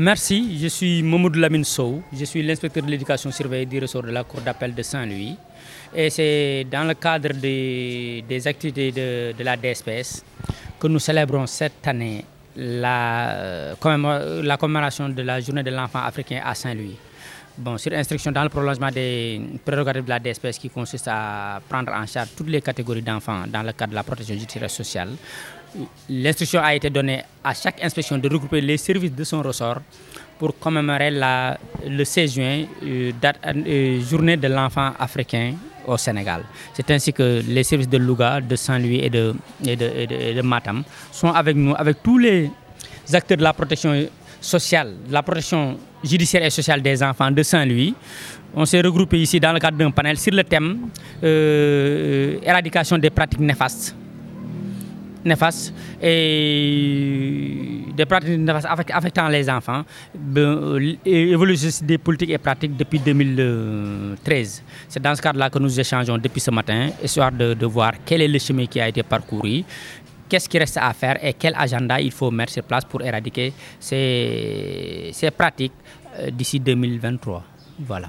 Merci, je suis Mamoudou Lamine Sow, je suis l'inspecteur de l'éducation surveillée du ressort de la Cour d'appel de Saint-Louis. Et c'est dans le cadre des, activités de, la DSPS que nous célébrons cette année euh, la commémoration de la journée de l'enfant africain à Saint-Louis. Bon, sur instruction dans le prolongement des prérogatives de la DSPS qui consiste à prendre en charge toutes les catégories d'enfants dans le cadre de la protection judiciaire sociale, l'instruction a été donnée à chaque inspection de regrouper les services de son ressort pour commémorer le 16 juin, euh, date, euh, journée de l'enfant africain au Sénégal. C'est ainsi que les services de Louga, de Saint-Louis et de Matam sont avec nous, avec tous les acteurs de la protection sociale, la protection judiciaire et sociale des enfants de Saint-Louis. On s'est regroupé ici dans le cadre d'un panel sur le thème euh, éradication des pratiques néfastes néfastes et des pratiques néfastes affectant les enfants, euh, évolution des politiques et pratiques depuis 2013. C'est dans ce cadre-là que nous échangeons depuis ce matin, histoire de, de voir quel est le chemin qui a été parcouru, qu'est-ce qui reste à faire et quel agenda il faut mettre sur place pour éradiquer ces, ces pratiques euh, d'ici 2023. Voilà.